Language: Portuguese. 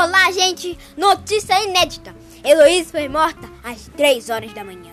Olá, gente! Notícia inédita: Heloísa foi morta às 3 horas da manhã.